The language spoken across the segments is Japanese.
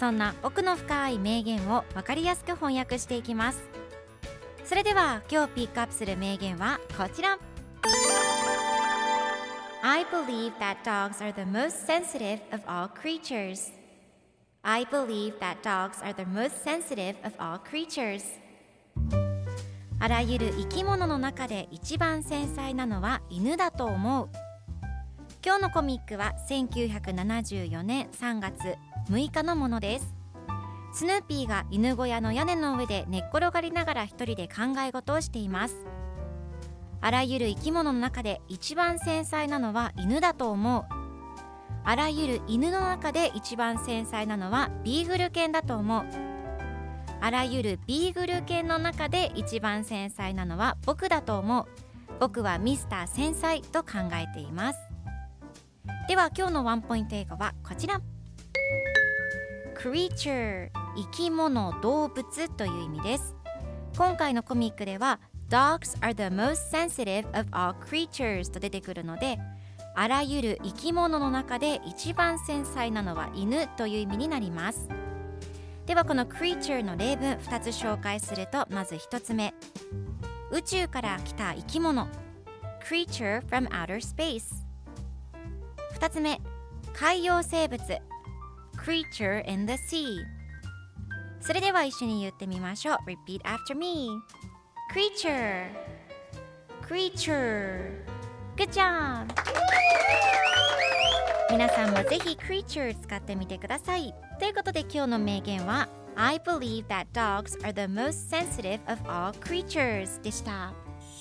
そんな奥の深い名言を分かりやすく翻訳していきますそれでは今日ピックアップする名言はこちら I believe that dogs are the most sensitive of all creatures I believe that dogs are the most sensitive of all creatures あらゆる生き物の中で一番繊細なのは犬だと思う今日のコミックは1974年3月6日のものです。スヌーピーが犬小屋の屋根の上で寝っ転がりながら一人で考え事をしています。あらゆる生き物の中で一番繊細なのは犬だと思う。あらゆる犬の中で一番繊細なのはビーグル犬だと思う。あらゆるビーグル犬の中で一番繊細なのは僕だと思う。僕はミスター繊細と考えています。では今日のワンポイント英語はこちら。Creature 生き物動物という意味です。今回のコミックでは Dogs are the most sensitive of all creatures と出てくるのであらゆる生き物の中で一番繊細なのは犬という意味になります。ではこの creature の例文2つ紹介するとまず1つ目。宇宙から来た生き物。creature from outer space 2つ目。海洋生物。Creature in the sea それでは一緒に言ってみましょう Repeat after me creature creature Good job! 皆さんもぜひ creature 使ってみてくださいということで今日の名言は I believe that dogs are the most sensitive of all creatures でした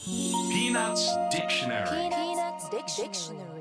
Peanuts Dictionary Peanuts Dictionary.